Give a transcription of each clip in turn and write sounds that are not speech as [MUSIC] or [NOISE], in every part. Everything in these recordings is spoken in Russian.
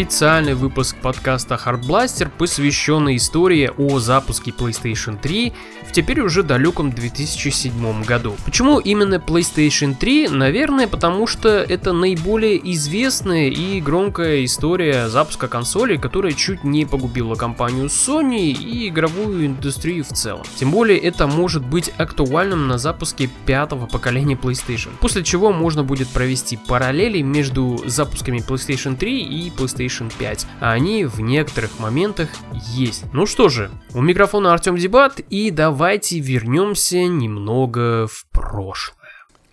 Специальный выпуск подкаста Hard Blaster, посвященный истории о запуске PlayStation 3 в теперь уже далеком 2007 году. Почему именно PlayStation 3? Наверное, потому что это наиболее известная и громкая история запуска консоли, которая чуть не погубила компанию Sony и игровую индустрию в целом. Тем более это может быть актуальным на запуске пятого поколения PlayStation. После чего можно будет провести параллели между запусками PlayStation 3 и PlayStation 5. А они в некоторых моментах есть. Ну что же, у микрофона Артем Дебат и давай давайте вернемся немного в прошлое.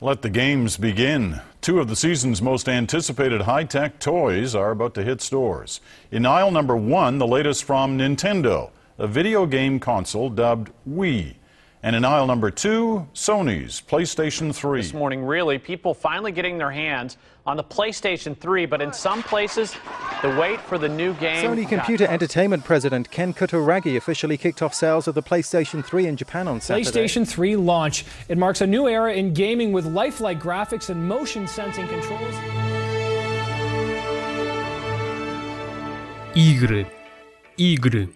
Let the games begin. Two of the season's most anticipated high tech toys are about to hit stores. In aisle number one, the latest from Nintendo, a video game console dubbed Wii. And in aisle number two, Sony's PlayStation 3. This morning, really, people finally getting their hands on the PlayStation 3, but in some places, the wait for the new game. Sony Computer Entertainment President Ken Kutaragi officially kicked off sales of the PlayStation 3 in Japan on Saturday. PlayStation 3 launch. It marks a new era in gaming with lifelike graphics and motion sensing controls. Игры. Игры.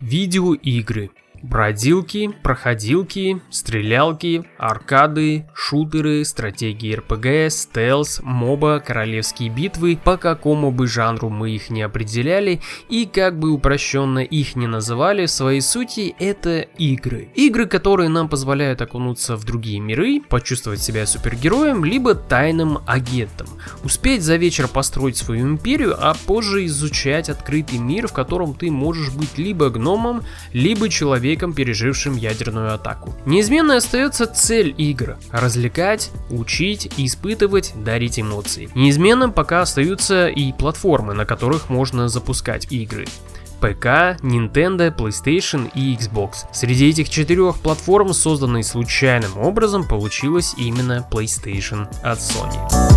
Видеоигры. Бродилки, проходилки, стрелялки, аркады, шутеры, стратегии РПГ, стелс, моба, королевские битвы, по какому бы жанру мы их не определяли и как бы упрощенно их не называли, в своей сути это игры. Игры, которые нам позволяют окунуться в другие миры, почувствовать себя супергероем, либо тайным агентом, успеть за вечер построить свою империю, а позже изучать открытый мир, в котором ты можешь быть либо гномом, либо человеком человеком, пережившим ядерную атаку. Неизменной остается цель игр – развлекать, учить, испытывать, дарить эмоции. Неизменным пока остаются и платформы, на которых можно запускать игры. ПК, Nintendo, PlayStation и Xbox. Среди этих четырех платформ, созданной случайным образом, получилась именно PlayStation от Sony.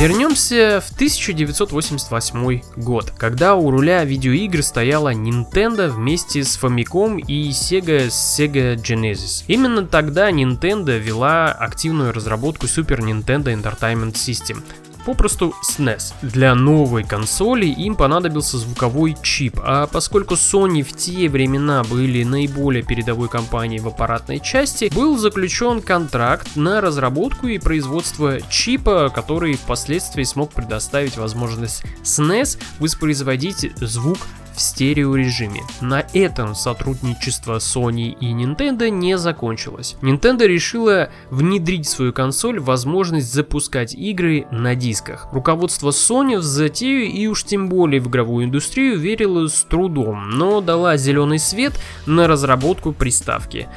Вернемся в 1988 год, когда у руля видеоигр стояла Nintendo вместе с Famicom и Sega Sega Genesis. Именно тогда Nintendo вела активную разработку Super Nintendo Entertainment System, попросту SNES. Для новой консоли им понадобился звуковой чип, а поскольку Sony в те времена были наиболее передовой компанией в аппаратной части, был заключен контракт на разработку и производство чипа, который впоследствии смог предоставить возможность SNES воспроизводить звук в стереорежиме. На этом сотрудничество Sony и Nintendo не закончилось. Nintendo решила внедрить в свою консоль возможность запускать игры на дисках. Руководство Sony в затею и уж тем более в игровую индустрию верило с трудом, но дала зеленый свет на разработку приставки.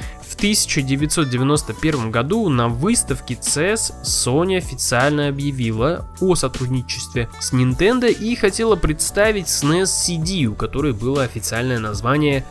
В 1991 году на выставке CES Sony официально объявила о сотрудничестве с Nintendo и хотела представить SNES CD, у которой было официальное название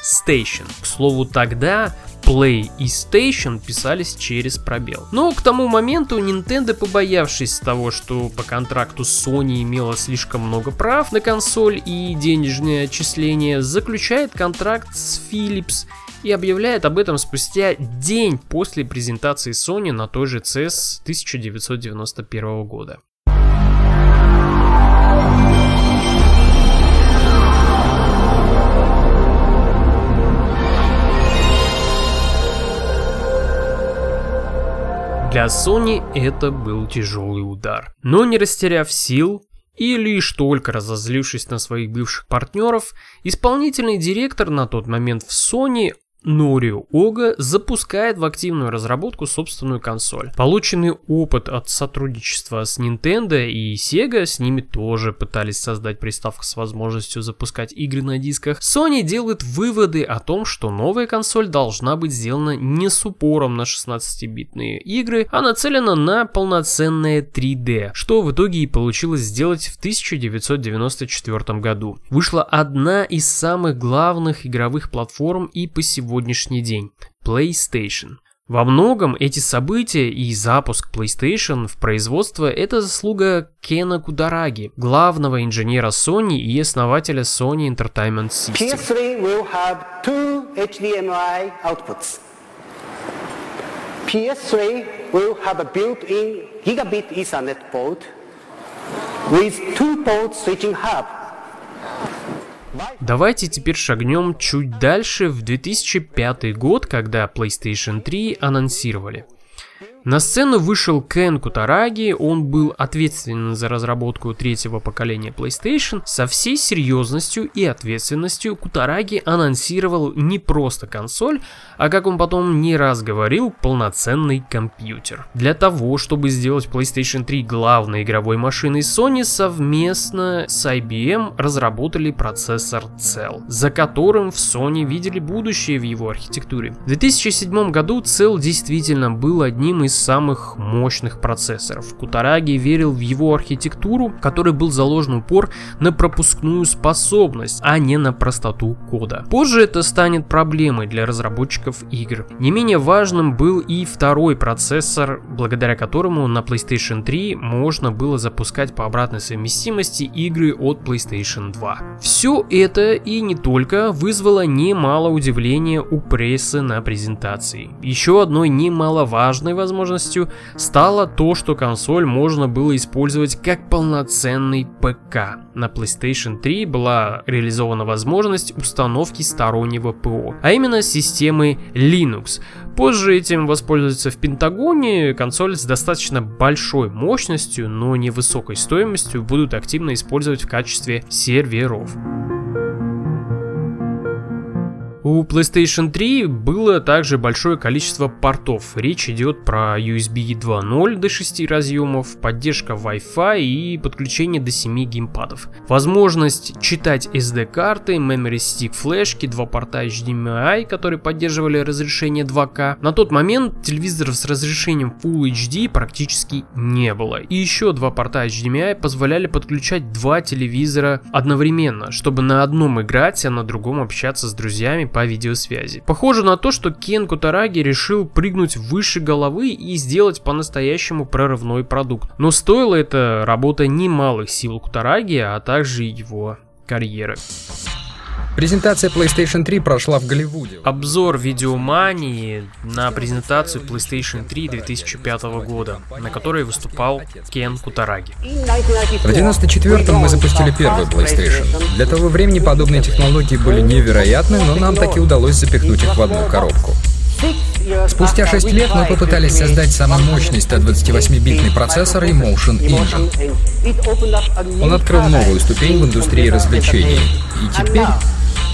PlayStation. К слову, тогда Play и Station писались через пробел. Но к тому моменту Nintendo, побоявшись того, что по контракту Sony имела слишком много прав на консоль и денежные отчисления, заключает контракт с Philips и объявляет об этом спустя день после презентации Sony на той же CES 1991 года. Для Sony это был тяжелый удар. Но не растеряв сил, и лишь только разозлившись на своих бывших партнеров, исполнительный директор на тот момент в Sony Норио Ога запускает в активную разработку собственную консоль. Полученный опыт от сотрудничества с Nintendo и Sega, с ними тоже пытались создать приставку с возможностью запускать игры на дисках, Sony делает выводы о том, что новая консоль должна быть сделана не с упором на 16-битные игры, а нацелена на полноценное 3D, что в итоге и получилось сделать в 1994 году. Вышла одна из самых главных игровых платформ и по сегодня сегодняшний день – PlayStation. Во многом эти события и запуск PlayStation в производство – это заслуга Кена Кудараги, главного инженера Sony и основателя Sony Entertainment System. PS3 will have two HDMI outputs. PS3 will have a built-in gigabit Ethernet port with two port switching hub. Давайте теперь шагнем чуть дальше в 2005 год, когда PlayStation 3 анонсировали. На сцену вышел Кен Кутараги, он был ответственен за разработку третьего поколения PlayStation. Со всей серьезностью и ответственностью Кутараги анонсировал не просто консоль, а как он потом не раз говорил, полноценный компьютер. Для того, чтобы сделать PlayStation 3 главной игровой машиной Sony, совместно с IBM разработали процессор Cell, за которым в Sony видели будущее в его архитектуре. В 2007 году Cell действительно был одним из из самых мощных процессоров. Кутараги верил в его архитектуру, в которой был заложен упор на пропускную способность, а не на простоту кода. Позже это станет проблемой для разработчиков игр. Не менее важным был и второй процессор, благодаря которому на PlayStation 3 можно было запускать по обратной совместимости игры от PlayStation 2. Все это и не только вызвало немало удивления у прессы на презентации. Еще одной немаловажной возможностью возможностью стало то, что консоль можно было использовать как полноценный ПК. На PlayStation 3 была реализована возможность установки стороннего ПО, а именно системы Linux. Позже этим воспользуются в Пентагоне, консоль с достаточно большой мощностью, но невысокой стоимостью будут активно использовать в качестве серверов. У PlayStation 3 было также большое количество портов. Речь идет про USB 2.0 до 6 разъемов, поддержка Wi-Fi и подключение до 7 геймпадов. Возможность читать SD-карты, Memory Stick флешки, два порта HDMI, которые поддерживали разрешение 2К. На тот момент телевизоров с разрешением Full HD практически не было. И еще два порта HDMI позволяли подключать два телевизора одновременно, чтобы на одном играть, а на другом общаться с друзьями по видеосвязи. Похоже на то, что Кен Кутараги решил прыгнуть выше головы и сделать по-настоящему прорывной продукт. Но стоило это работа немалых сил Кутараги, а также его карьеры. Презентация PlayStation 3 прошла в Голливуде. Обзор видеомании на презентацию PlayStation 3 2005 года, на которой выступал Кен Кутараги. В 1994 мы запустили первый PlayStation. Для того времени подобные технологии были невероятны, но нам таки удалось запихнуть их в одну коробку. Спустя 6 лет мы попытались создать самый мощный 128-битный процессор и Motion Engine. Он открыл новую ступень в индустрии развлечений. И теперь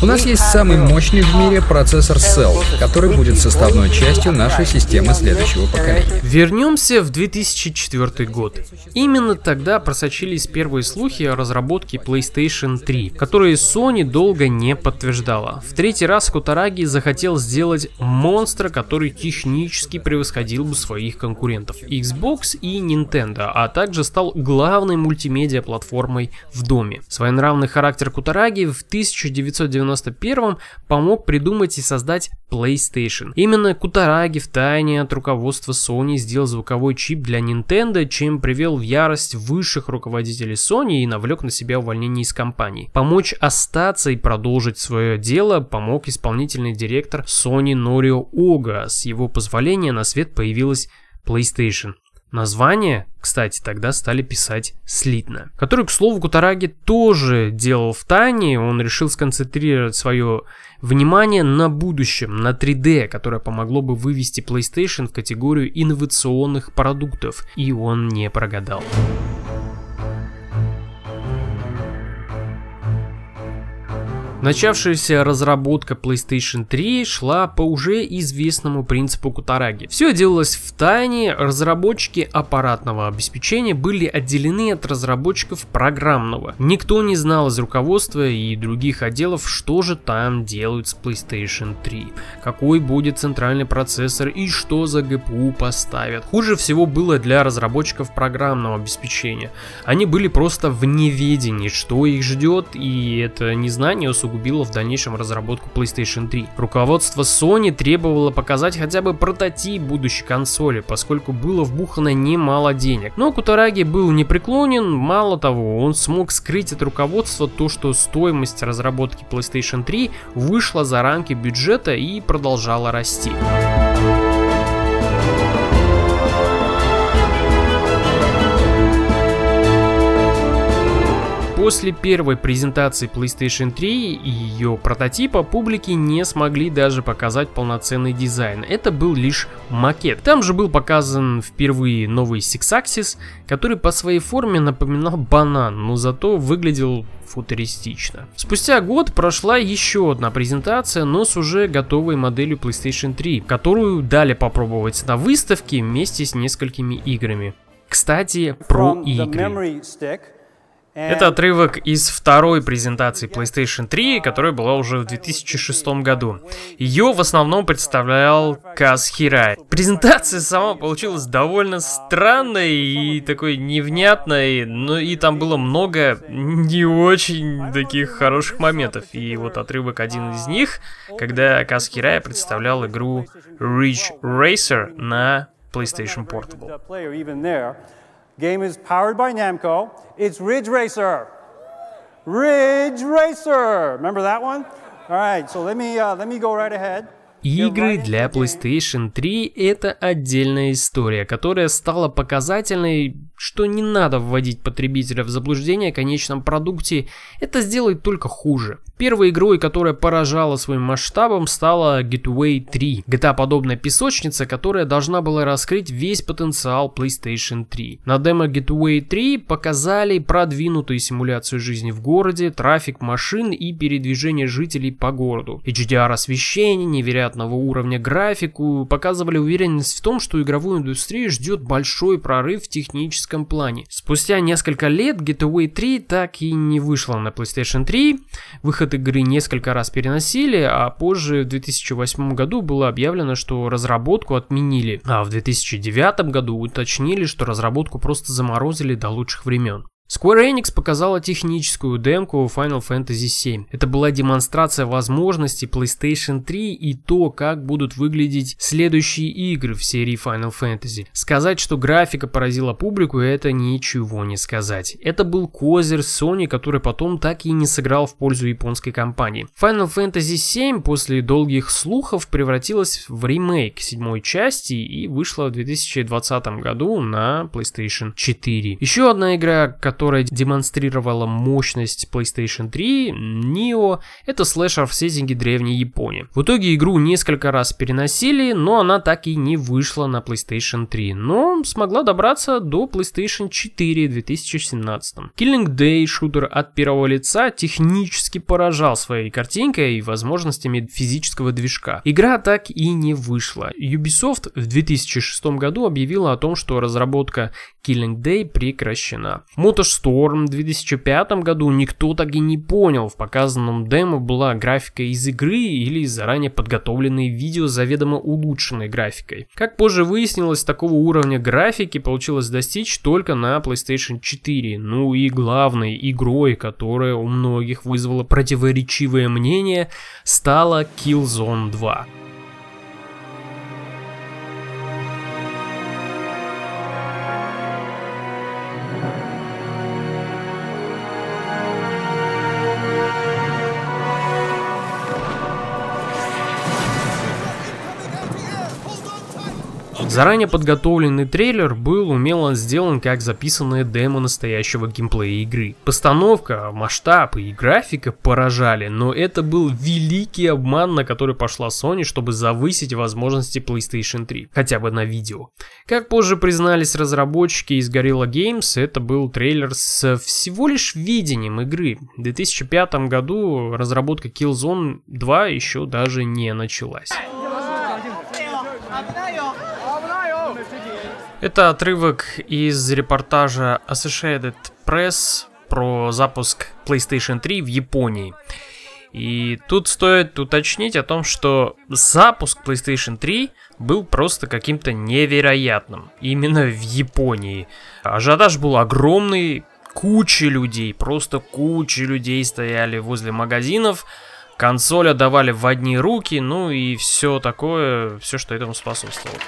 у нас есть самый мощный в мире процессор Cell, который будет составной частью нашей системы следующего поколения. Вернемся в 2004 год. Именно тогда просочились первые слухи о разработке PlayStation 3, которые Sony долго не подтверждала. В третий раз Кутараги захотел сделать монстра, который технически превосходил бы своих конкурентов Xbox и Nintendo, а также стал главной мультимедиа-платформой в доме. Своенравный характер Кутараги в 1990 1991 помог придумать и создать PlayStation. Именно Кутараги в тайне от руководства Sony сделал звуковой чип для Nintendo, чем привел в ярость высших руководителей Sony и навлек на себя увольнение из компании. Помочь остаться и продолжить свое дело помог исполнительный директор Sony Норио Ога. С его позволения на свет появилась PlayStation. Название, кстати, тогда стали писать слитно. Который, к слову, Кутараги тоже делал в тайне. Он решил сконцентрировать свое внимание на будущем, на 3D, которое помогло бы вывести PlayStation в категорию инновационных продуктов. И он не прогадал. Начавшаяся разработка PlayStation 3 шла по уже известному принципу Кутараги. Все делалось в тайне, разработчики аппаратного обеспечения были отделены от разработчиков программного. Никто не знал из руководства и других отделов, что же там делают с PlayStation 3, какой будет центральный процессор и что за GPU поставят. Хуже всего было для разработчиков программного обеспечения. Они были просто в неведении, что их ждет, и это незнание усугубило в дальнейшем разработку PlayStation 3. Руководство Sony требовало показать хотя бы прототип будущей консоли, поскольку было вбухано немало денег. Но Кутараги был непреклонен, мало того, он смог скрыть от руководства то, что стоимость разработки PlayStation 3 вышла за рамки бюджета и продолжала расти. После первой презентации PlayStation 3 и ее прототипа публике не смогли даже показать полноценный дизайн. Это был лишь макет. Там же был показан впервые новый Six Axis, который по своей форме напоминал банан, но зато выглядел футуристично. Спустя год прошла еще одна презентация, но с уже готовой моделью PlayStation 3, которую дали попробовать на выставке вместе с несколькими играми. Кстати, про игры. Это отрывок из второй презентации PlayStation 3, которая была уже в 2006 году. Ее в основном представлял Каз Хирай. Презентация сама получилась довольно странной и такой невнятной, но и там было много не очень таких хороших моментов. И вот отрывок один из них, когда Каз Хирай представлял игру Ridge Racer на PlayStation Portable. Game is powered by Namco. It's Ridge Racer. Ridge Racer. Remember that one? All right, so let me uh, let me go right ahead. Игры для PlayStation 3 это отдельная история, которая стала показательной, что не надо вводить потребителя в заблуждение о конечном продукте, это сделает только хуже. Первой игрой, которая поражала своим масштабом, стала Gateway 3. GTA-подобная песочница, которая должна была раскрыть весь потенциал PlayStation 3. На демо Gateway 3 показали продвинутую симуляцию жизни в городе, трафик машин и передвижение жителей по городу. HDR освещение, невероятного уровня графику показывали уверенность в том, что игровую индустрию ждет большой прорыв в техническом плане. Спустя несколько лет Gateway 3 так и не вышла на PlayStation 3. Выход выход игры несколько раз переносили, а позже в 2008 году было объявлено, что разработку отменили, а в 2009 году уточнили, что разработку просто заморозили до лучших времен. Square Enix показала техническую демку Final Fantasy VII. Это была демонстрация возможностей PlayStation 3 и то, как будут выглядеть следующие игры в серии Final Fantasy. Сказать, что графика поразила публику, это ничего не сказать. Это был козырь Sony, который потом так и не сыграл в пользу японской компании. Final Fantasy VII после долгих слухов превратилась в ремейк седьмой части и вышла в 2020 году на PlayStation 4. Еще одна игра, которая которая демонстрировала мощность PlayStation 3, Neo, это слэшер в сеттинге древней Японии. В итоге игру несколько раз переносили, но она так и не вышла на PlayStation 3, но смогла добраться до PlayStation 4 в 2017. Killing Day, шутер от первого лица, технически поражал своей картинкой и возможностями физического движка. Игра так и не вышла. Ubisoft в 2006 году объявила о том, что разработка Killing Day прекращена. Motorstorm в 2005 году никто так и не понял, в показанном демо была графика из игры или заранее подготовленные видео с заведомо улучшенной графикой. Как позже выяснилось, такого уровня графики получилось достичь только на PlayStation 4. Ну и главной игрой, которая у многих вызвала противоречивое мнение, стала Killzone 2. Заранее подготовленный трейлер был умело сделан как записанная демо настоящего геймплея игры. Постановка, масштаб и графика поражали, но это был великий обман, на который пошла Sony, чтобы завысить возможности PlayStation 3, хотя бы на видео. Как позже признались разработчики из Gorilla Games, это был трейлер с всего лишь видением игры. В 2005 году разработка Killzone 2 еще даже не началась. Это отрывок из репортажа Associated Press про запуск PlayStation 3 в Японии. И тут стоит уточнить о том, что запуск PlayStation 3 был просто каким-то невероятным. Именно в Японии. Ажиотаж был огромный, куча людей, просто куча людей стояли возле магазинов, консоль отдавали в одни руки, ну и все такое, все, что этому способствовало.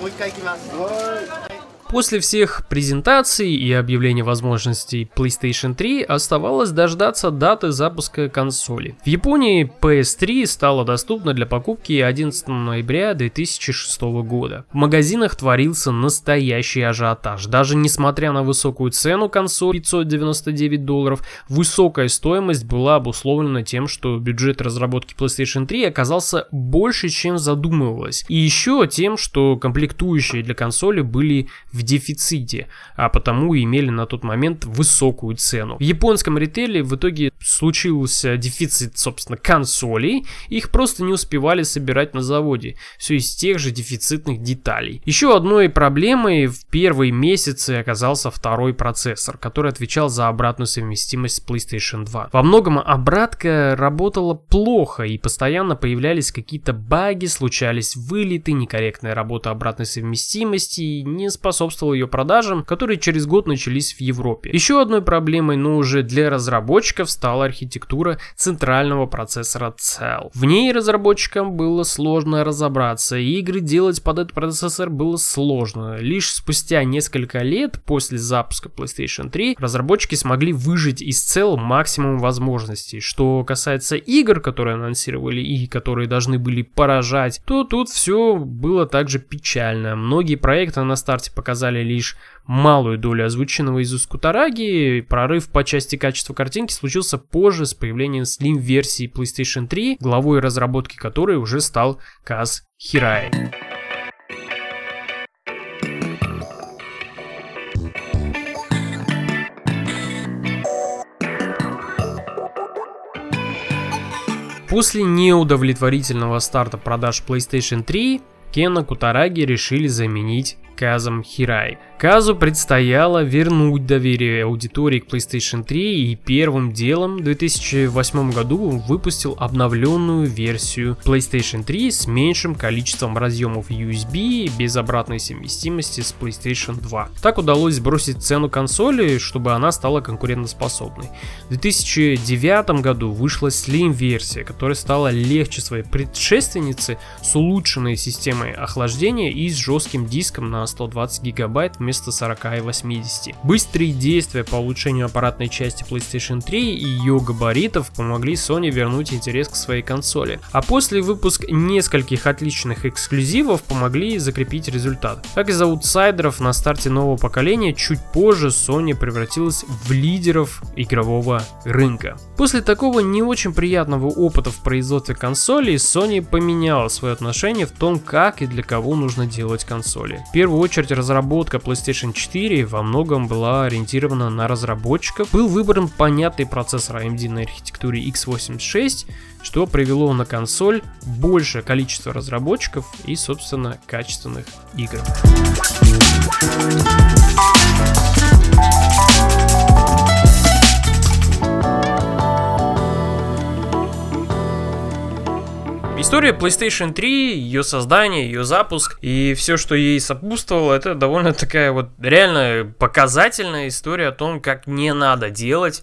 もう一回行きます。После всех презентаций и объявления возможностей PlayStation 3 оставалось дождаться даты запуска консоли. В Японии PS3 стала доступна для покупки 11 ноября 2006 года. В магазинах творился настоящий ажиотаж. Даже несмотря на высокую цену консоли 599 долларов, высокая стоимость была обусловлена тем, что бюджет разработки PlayStation 3 оказался больше, чем задумывалось. И еще тем, что комплектующие для консоли были дефиците, а потому имели на тот момент высокую цену. В японском ритейле в итоге случился дефицит, собственно, консолей, их просто не успевали собирать на заводе, все из тех же дефицитных деталей. Еще одной проблемой в первые месяцы оказался второй процессор, который отвечал за обратную совместимость с PlayStation 2. Во многом обратка работала плохо и постоянно появлялись какие-то баги, случались вылеты, некорректная работа обратной совместимости и не способствовала ее продажам, которые через год начались в Европе. Еще одной проблемой, но уже для разработчиков, стала архитектура центрального процессора Cell. В ней разработчикам было сложно разобраться, и игры делать под этот процессор было сложно. Лишь спустя несколько лет после запуска PlayStation 3 разработчики смогли выжить из Cell максимум возможностей. Что касается игр, которые анонсировали и которые должны были поражать, то тут все было также печально. Многие проекты на старте показали лишь малую долю озвученного из Ускутараги. Прорыв по части качества картинки случился позже с появлением Slim-версии PlayStation 3, главой разработки которой уже стал Каз Хирай. После неудовлетворительного старта продаж PlayStation 3, Кена Кутараги решили заменить Казом Хирай. Казу предстояло вернуть доверие аудитории к PlayStation 3 и первым делом в 2008 году выпустил обновленную версию PlayStation 3 с меньшим количеством разъемов USB без обратной совместимости с PlayStation 2. Так удалось сбросить цену консоли, чтобы она стала конкурентоспособной. В 2009 году вышла Slim-версия, которая стала легче своей предшественницы с улучшенной системой охлаждения и с жестким диском на 120 гигабайт вместо 40 и 80. Быстрые действия по улучшению аппаратной части PlayStation 3 и ее габаритов помогли Sony вернуть интерес к своей консоли. А после выпуска нескольких отличных эксклюзивов помогли закрепить результат. Как из аутсайдеров на старте нового поколения, чуть позже Sony превратилась в лидеров игрового рынка. После такого не очень приятного опыта в производстве консолей, Sony поменяла свое отношение в том, как и для кого нужно делать консоли. В первую очередь разработка PlayStation 4 во многом была ориентирована на разработчиков. Был выбран понятный процессор AMD на архитектуре x86, что привело на консоль большее количество разработчиков и, собственно, качественных игр. История PlayStation 3, ее создание, ее запуск и все, что ей сопутствовало, это довольно такая вот реально показательная история о том, как не надо делать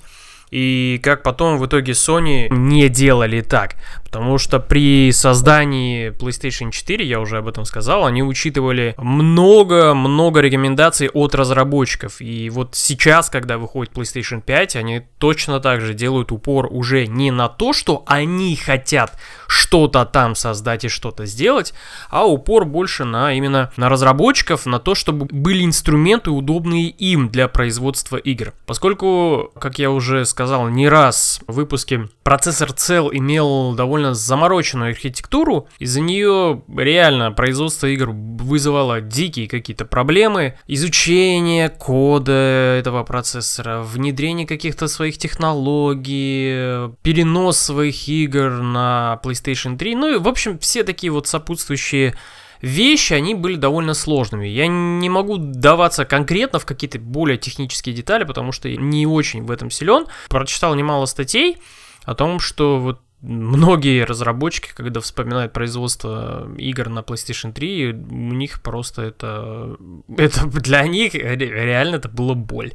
и как потом в итоге Sony не делали так. Потому что при создании PlayStation 4, я уже об этом сказал, они учитывали много-много рекомендаций от разработчиков. И вот сейчас, когда выходит PlayStation 5, они точно так же делают упор уже не на то, что они хотят что-то там создать и что-то сделать, а упор больше на именно на разработчиков, на то, чтобы были инструменты, удобные им для производства игр. Поскольку, как я уже сказал не раз в выпуске, процессор Cell имел довольно замороченную архитектуру, из-за нее реально производство игр вызывало дикие какие-то проблемы, изучение кода этого процессора, внедрение каких-то своих технологий, перенос своих игр на PlayStation 3, ну и в общем все такие вот сопутствующие вещи, они были довольно сложными. Я не могу даваться конкретно в какие-то более технические детали, потому что не очень в этом силен. Прочитал немало статей о том, что вот многие разработчики, когда вспоминают производство игр на PlayStation 3, у них просто это, это для них реально это было боль.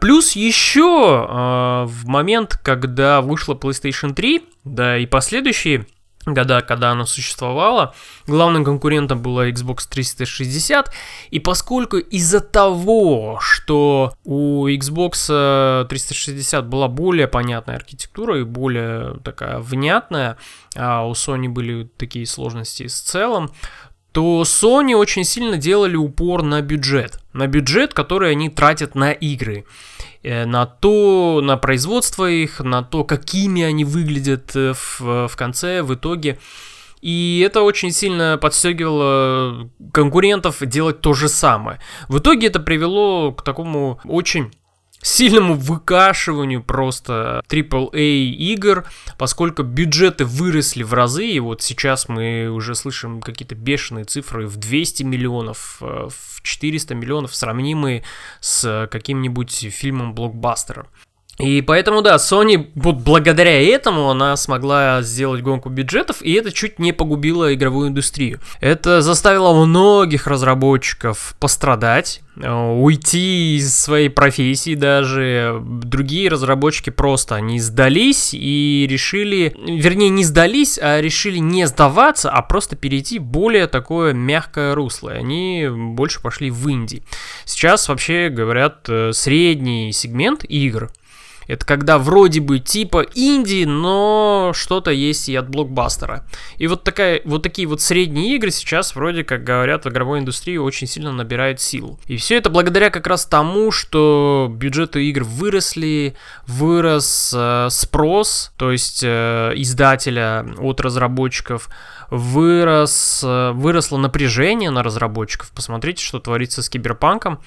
Плюс еще э, в момент, когда вышла PlayStation 3, да и последующие года, когда она существовала. Главным конкурентом была Xbox 360. И поскольку из-за того, что у Xbox 360 была более понятная архитектура и более такая внятная, а у Sony были такие сложности с целым, то Sony очень сильно делали упор на бюджет. На бюджет, который они тратят на игры. Э, на то, на производство их, на то, какими они выглядят э, в, в конце, в итоге. И это очень сильно подстегивало конкурентов делать то же самое. В итоге это привело к такому очень сильному выкашиванию просто AAA игр, поскольку бюджеты выросли в разы, и вот сейчас мы уже слышим какие-то бешеные цифры в 200 миллионов, э, в 400 миллионов, сравнимые с каким-нибудь фильмом-блокбастером. И поэтому, да, Sony, вот благодаря этому она смогла сделать гонку бюджетов, и это чуть не погубило игровую индустрию. Это заставило многих разработчиков пострадать, э, уйти из своей профессии даже. Другие разработчики просто не сдались и решили, вернее, не сдались, а решили не сдаваться, а просто перейти в более такое мягкое русло. И они больше пошли в инди. Сейчас вообще говорят э, средний сегмент игр – это когда вроде бы типа инди, но что-то есть и от блокбастера. И вот, такая, вот такие вот средние игры сейчас вроде как говорят в игровой индустрии очень сильно набирают силу. И все это благодаря как раз тому, что бюджеты игр выросли, вырос э, спрос, то есть э, издателя от разработчиков, вырос, э, выросло напряжение на разработчиков. Посмотрите, что творится с киберпанком.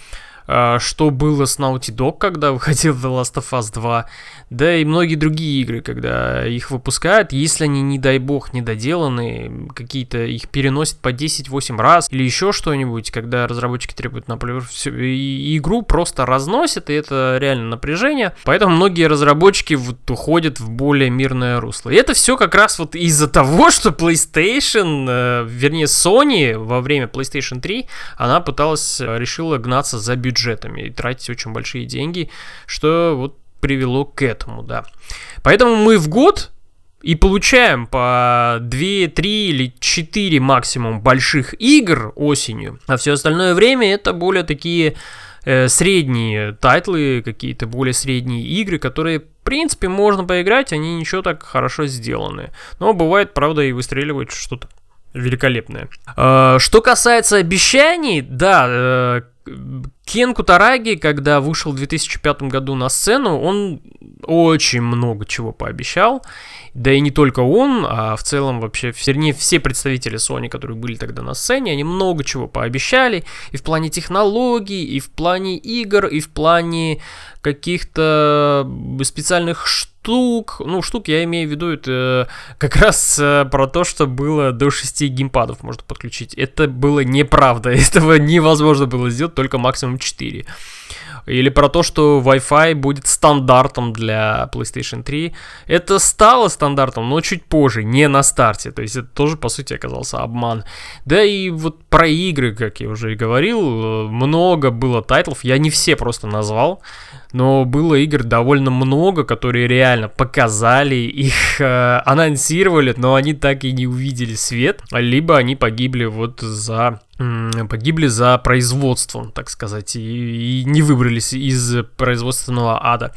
А, что было с Naughty Dog, когда [LAUGHS] выходил The Last of Us 2, да и многие другие игры, когда их выпускают, если они, не дай бог, недоделаны, какие-то их переносят по 10-8 раз, или еще что-нибудь, когда разработчики требуют, например, всю, игру просто разносят, и это реально напряжение, поэтому многие разработчики вот уходят в более мирное русло. И это все как раз вот из-за того, [LAUGHS] что PlayStation, э, вернее Sony во время PlayStation 3, она пыталась, э, решила гнаться за бюджет бюджетами и тратить очень большие деньги, что вот привело к этому, да. Поэтому мы в год и получаем по 2, 3 или 4 максимум больших игр осенью, а все остальное время это более такие э, средние тайтлы, какие-то более средние игры, которые, в принципе, можно поиграть, они ничего так хорошо сделаны. Но бывает, правда, и выстреливает что-то великолепное. Э, что касается обещаний, да, э, Кен Кутараги, когда вышел в 2005 году на сцену, он очень много чего пообещал. Да и не только он, а в целом вообще, вернее, все представители Sony, которые были тогда на сцене, они много чего пообещали. И в плане технологий, и в плане игр, и в плане каких-то специальных штук. Ну, штук я имею в виду, это как раз э, про то, что было до 6 геймпадов можно подключить. Это было неправда. [LAUGHS] Этого невозможно было сделать, только максимум 4. Или про то, что Wi-Fi будет стандартом для PlayStation 3. Это стало стандартом, но чуть позже, не на старте. То есть это тоже, по сути, оказался обман. Да и вот про игры, как я уже и говорил, много было тайтлов. Я не все просто назвал но было игр довольно много, которые реально показали, их [LAUGHS] э, анонсировали, но они так и не увидели свет, либо они погибли вот за погибли за производством, так сказать, и, и не выбрались из производственного ада.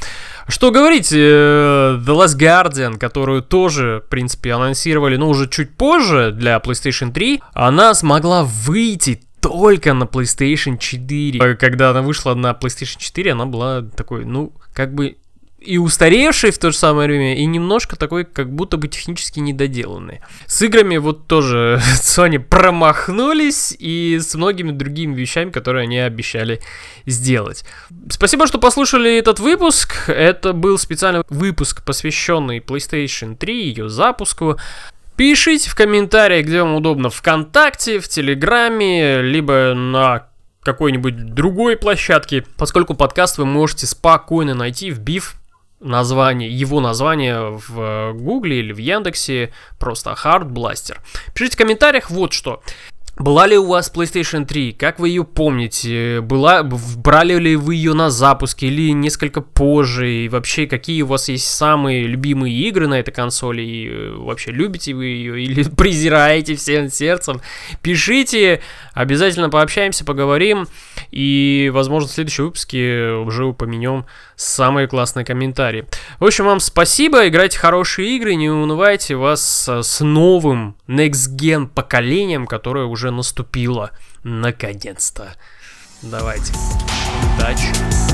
Что говорить, э, The Last Guardian, которую тоже, в принципе, анонсировали, но уже чуть позже для PlayStation 3, она смогла выйти только на PlayStation 4. Когда она вышла на PlayStation 4, она была такой, ну, как бы и устаревший в то же самое время, и немножко такой, как будто бы технически недоделанный. С играми вот тоже [LAUGHS] Sony промахнулись, и с многими другими вещами, которые они обещали сделать. Спасибо, что послушали этот выпуск. Это был специальный выпуск, посвященный PlayStation 3, ее запуску. Пишите в комментариях, где вам удобно, ВКонтакте, в Телеграме, либо на какой-нибудь другой площадке, поскольку подкаст вы можете спокойно найти, вбив название, его название в Гугле или в Яндексе, просто Hard Blaster. Пишите в комментариях вот что. Была ли у вас PlayStation 3? Как вы ее помните? Была, брали ли вы ее на запуске или несколько позже? И вообще, какие у вас есть самые любимые игры на этой консоли? И э, вообще, любите вы ее или [LAUGHS] презираете всем сердцем? Пишите, обязательно пообщаемся, поговорим. И, возможно, в следующем выпуске уже упомянем самые классные комментарии. В общем, вам спасибо, играйте хорошие игры, не унывайте вас с новым Next Gen поколением, которое уже наступило наконец-то. Давайте. Удачи.